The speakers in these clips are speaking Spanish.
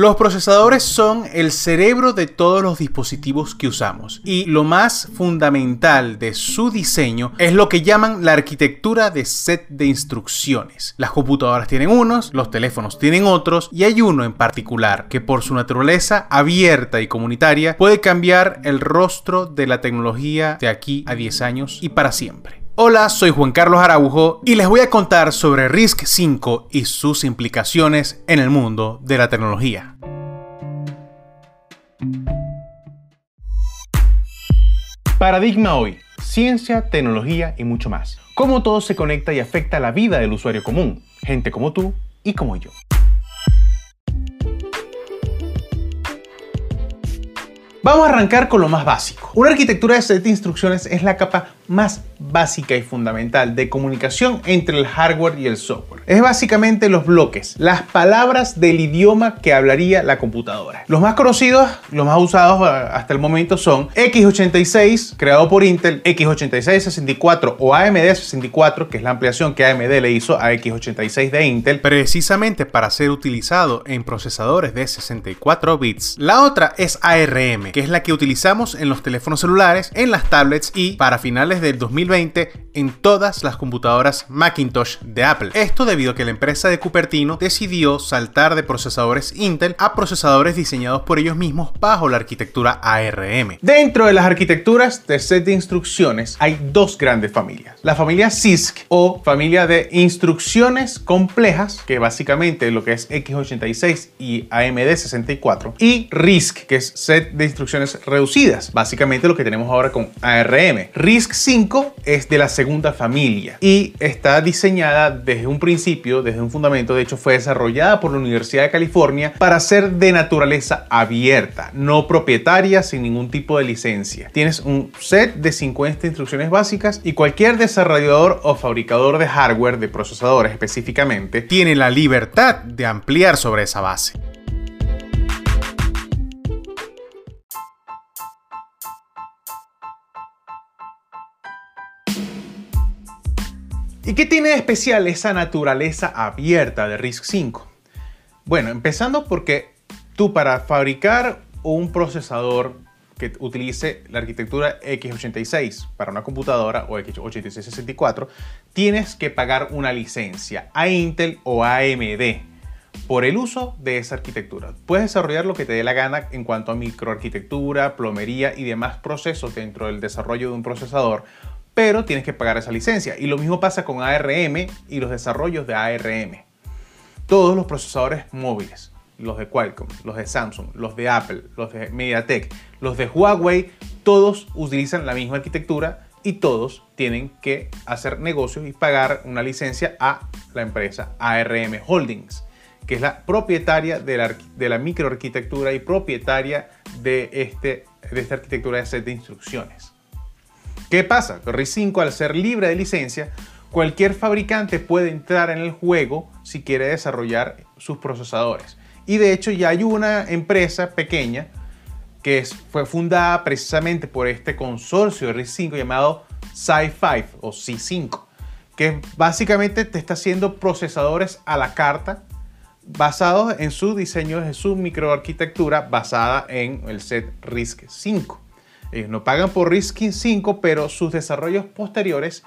Los procesadores son el cerebro de todos los dispositivos que usamos y lo más fundamental de su diseño es lo que llaman la arquitectura de set de instrucciones. Las computadoras tienen unos, los teléfonos tienen otros y hay uno en particular que por su naturaleza abierta y comunitaria puede cambiar el rostro de la tecnología de aquí a 10 años y para siempre. Hola, soy Juan Carlos Araujo y les voy a contar sobre RISC 5 y sus implicaciones en el mundo de la tecnología. Paradigma hoy, ciencia, tecnología y mucho más. Cómo todo se conecta y afecta la vida del usuario común, gente como tú y como yo. Vamos a arrancar con lo más básico. Una arquitectura de set de instrucciones es la capa más básica y fundamental de comunicación entre el hardware y el software. Es básicamente los bloques, las palabras del idioma que hablaría la computadora. Los más conocidos, los más usados eh, hasta el momento son x86, creado por Intel, x86-64 o AMD64, que es la ampliación que AMD le hizo a x86 de Intel, precisamente para ser utilizado en procesadores de 64 bits. La otra es ARM, que es la que utilizamos en los teléfonos celulares, en las tablets y para finales del 2020 en todas las computadoras Macintosh de Apple. Esto debido a que la empresa de Cupertino decidió saltar de procesadores Intel a procesadores diseñados por ellos mismos bajo la arquitectura ARM. Dentro de las arquitecturas de set de instrucciones hay dos grandes familias. La familia CISC o familia de instrucciones complejas, que básicamente lo que es x86 y AMD64, y RISC, que es set de instrucciones reducidas, básicamente lo que tenemos ahora con ARM. RISC es de la segunda familia y está diseñada desde un principio, desde un fundamento, de hecho fue desarrollada por la Universidad de California para ser de naturaleza abierta, no propietaria sin ningún tipo de licencia. Tienes un set de 50 instrucciones básicas y cualquier desarrollador o fabricador de hardware, de procesadores específicamente, tiene la libertad de ampliar sobre esa base. ¿Y qué tiene de especial esa naturaleza abierta de RISC-V? Bueno, empezando porque tú para fabricar un procesador que utilice la arquitectura x86 para una computadora o x86-64, tienes que pagar una licencia a Intel o a AMD por el uso de esa arquitectura. Puedes desarrollar lo que te dé la gana en cuanto a microarquitectura, plomería y demás procesos dentro del desarrollo de un procesador pero tienes que pagar esa licencia. Y lo mismo pasa con ARM y los desarrollos de ARM. Todos los procesadores móviles, los de Qualcomm, los de Samsung, los de Apple, los de MediaTek, los de Huawei, todos utilizan la misma arquitectura y todos tienen que hacer negocios y pagar una licencia a la empresa ARM Holdings, que es la propietaria de la, microarquitectura y propietaria este, de esta arquitectura de set de instrucciones. ¿Qué pasa? RISC 5 al ser libre de licencia, cualquier fabricante puede entrar en el juego si quiere desarrollar sus procesadores. Y de hecho ya hay una empresa pequeña que fue fundada precisamente por este consorcio de RISC 5 llamado Sci5 o C5, que básicamente te está haciendo procesadores a la carta basados en su diseño de su microarquitectura basada en el set RISC 5. Ellos no pagan por RISC 5, pero sus desarrollos posteriores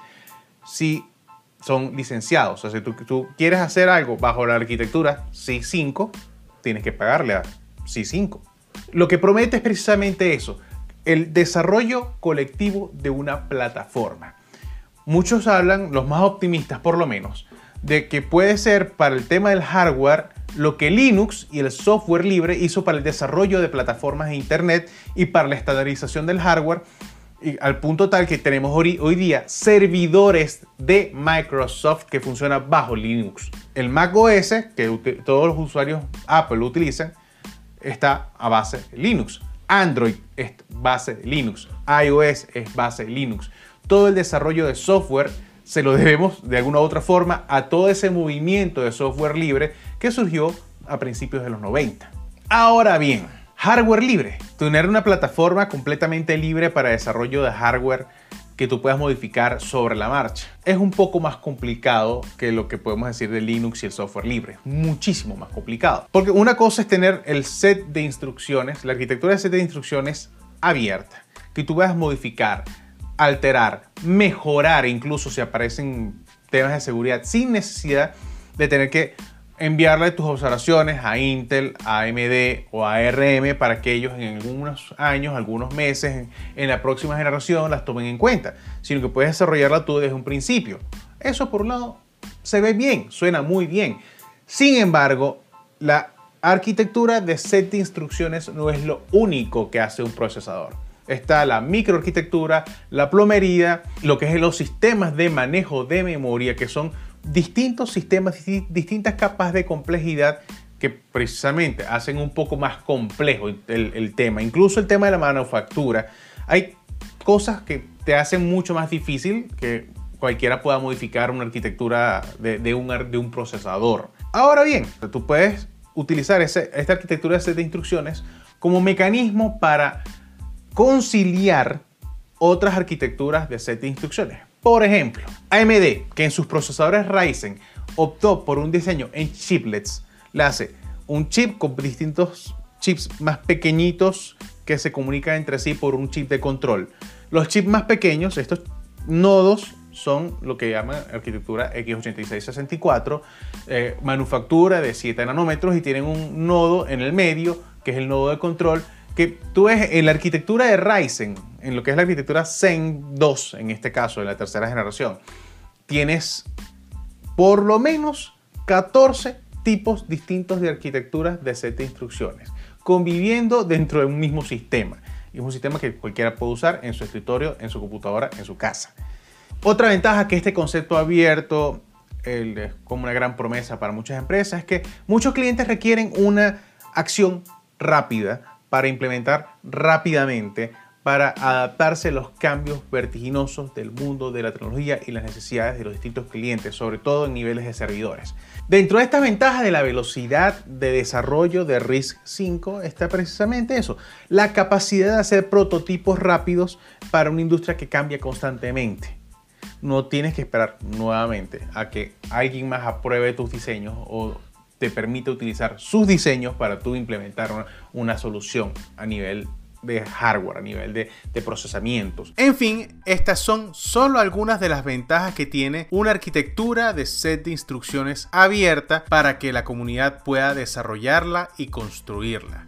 sí son licenciados. O sea, si tú, quieres hacer algo bajo la arquitectura C5, tienes que pagarle a C5. Lo que promete es precisamente eso, el desarrollo colectivo de una plataforma. Muchos hablan, los más optimistas por lo menos, de que puede ser para el tema del hardware lo que Linux y el software libre hizo para el desarrollo de plataformas de Internet y para la estandarización del hardware, al punto tal que tenemos hoy, día servidores de Microsoft que funcionan bajo Linux. El Mac OS, que todos los usuarios Apple utilizan, está a base de Linux. Android es base de Linux. iOS es base Linux. Todo el desarrollo de software se lo debemos de alguna u otra forma a todo ese movimiento de software libre que surgió a principios de los 90. Ahora bien, hardware libre. Tener una plataforma completamente libre para desarrollo de hardware que tú puedas modificar sobre la marcha. Es un poco más complicado que lo que podemos decir de Linux y el software libre. Muchísimo más complicado. Porque una cosa es tener el set de instrucciones, la arquitectura de set de instrucciones abierta, que tú puedas modificar, alterar, mejorar, incluso si aparecen temas de seguridad, sin necesidad de tener que enviarle tus observaciones a Intel, a AMD o a ARM para que ellos en algunos años, algunos meses, en, la próxima generación las tomen en cuenta, sino que puedes desarrollarla tú desde un principio. Eso por un lado se ve bien, suena muy bien. Sin embargo, la arquitectura de set de instrucciones no es lo único que hace un procesador. Está la microarquitectura, la plomería, lo que es los sistemas de manejo de memoria, que son distintos sistemas, distintas capas de complejidad que precisamente hacen un poco más complejo el, tema. Incluso el tema de la manufactura. Hay cosas que te hacen mucho más difícil que cualquiera pueda modificar una arquitectura de, un, de un, procesador. Ahora bien, tú puedes utilizar esta arquitectura de set de instrucciones como mecanismo para conciliar otras arquitecturas de set de instrucciones. Por ejemplo, AMD, que en sus procesadores Ryzen optó por un diseño en chiplets, le hace un chip con distintos chips más pequeñitos que se comunican entre sí por un chip de control. Los chips más pequeños, estos nodos, son lo que llaman arquitectura x86-64, eh, manufactura de 7 nanómetros y tienen un nodo en el medio, que es el nodo de control, que tú ves en la arquitectura de Ryzen, en lo que es la arquitectura Zen 2, en este caso, de la tercera generación, tienes por lo menos 14 tipos distintos de arquitecturas de set de instrucciones, conviviendo dentro de un mismo sistema. Es un sistema que cualquiera puede usar en su escritorio, en su computadora, en su casa. Otra ventaja que este concepto abierto es como una gran promesa para muchas empresas es que muchos clientes requieren una acción rápida para implementar rápidamente, para adaptarse a los cambios vertiginosos del mundo de la tecnología y las necesidades de los distintos clientes, sobre todo en niveles de servidores. Dentro de estas ventajas de la velocidad de desarrollo de RISC 5 está precisamente eso, la capacidad de hacer prototipos rápidos para una industria que cambia constantemente. No tienes que esperar nuevamente a que alguien más apruebe tus diseños o te permite utilizar sus diseños para tú implementar una, solución a nivel de hardware, a nivel de, de, procesamientos. En fin, estas son solo algunas de las ventajas que tiene una arquitectura de set de instrucciones abierta para que la comunidad pueda desarrollarla y construirla.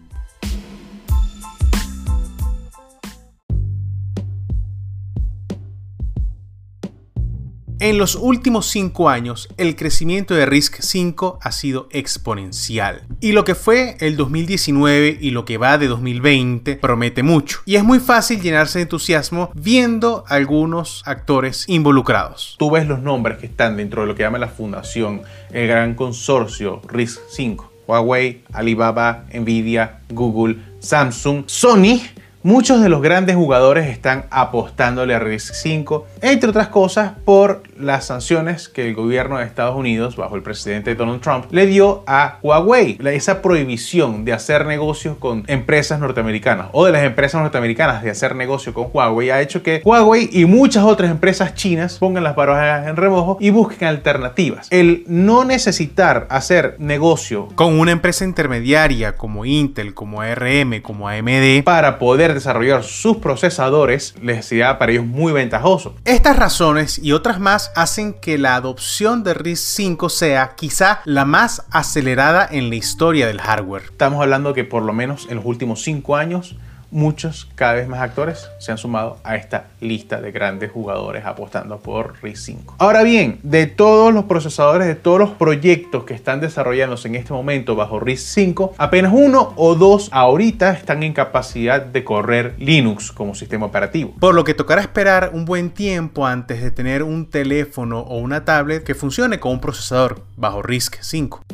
En los últimos 5 años, el crecimiento de RISC 5 ha sido exponencial. Y lo que fue el 2019 y lo que va de 2020 promete mucho. Y es muy fácil llenarse de entusiasmo viendo algunos actores involucrados. Tú ves los nombres que están dentro de lo que llama la fundación, el gran consorcio RISC 5. Huawei, Alibaba, Nvidia, Google, Samsung, Sony Muchos de los grandes jugadores están apostándole a RISC 5, entre otras cosas por las sanciones que el gobierno de Estados Unidos, bajo el presidente Donald Trump, le dio a Huawei. Esa prohibición de hacer negocios con empresas norteamericanas o de las empresas norteamericanas de hacer negocio con Huawei ha hecho que Huawei y muchas otras empresas chinas pongan las barajas en remojo y busquen alternativas. El no necesitar hacer negocio con una empresa intermediaria como Intel, como ARM, como AMD para poder desarrollar sus procesadores les sería para ellos muy ventajoso. Estas razones y otras más hacen que la adopción de RISC 5 sea quizá la más acelerada en la historia del hardware. Estamos hablando que por lo menos en los últimos 5 años muchos, cada vez más actores se han sumado a esta lista de grandes jugadores apostando por RISC 5. Ahora bien, de todos los procesadores, de todos los proyectos que están desarrollándose en este momento bajo RISC 5, apenas uno o dos ahorita están en capacidad de correr Linux como sistema operativo. Por lo que tocará esperar un buen tiempo antes de tener un teléfono o una tablet que funcione con un procesador bajo RISC 5.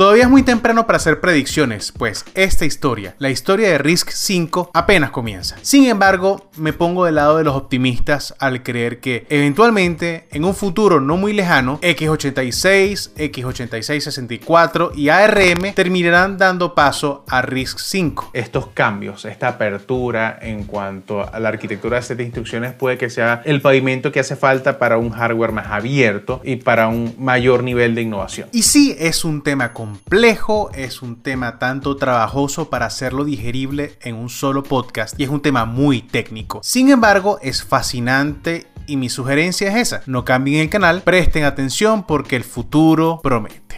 Todavía es muy temprano para hacer predicciones, pues esta historia, la historia de Risk 5, apenas comienza. Sin embargo, me pongo del lado de los optimistas al creer que eventualmente, en un futuro no muy lejano, x86, x86-64 y ARM terminarán dando paso a RISC 5. Estos cambios, esta apertura en cuanto a la arquitectura de set instrucciones puede que sea el pavimento que hace falta para un hardware más abierto y para un mayor nivel de innovación. Y sí, es un tema complejo, es un tema tanto trabajoso para hacerlo digerible en un solo podcast y es un tema muy técnico. Sin embargo, es fascinante y mi sugerencia es esa, no cambien el canal, presten atención porque el futuro promete.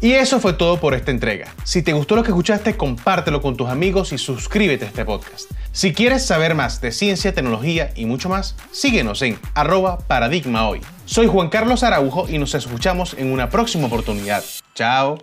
Y eso fue todo por esta entrega. Si te gustó lo que escuchaste, compártelo con tus amigos y suscríbete a este podcast. Si quieres saber más de ciencia, tecnología y mucho más, síguenos en arroba paradigma hoy. Soy Juan Carlos Araujo y nos escuchamos en una próxima oportunidad. Chao.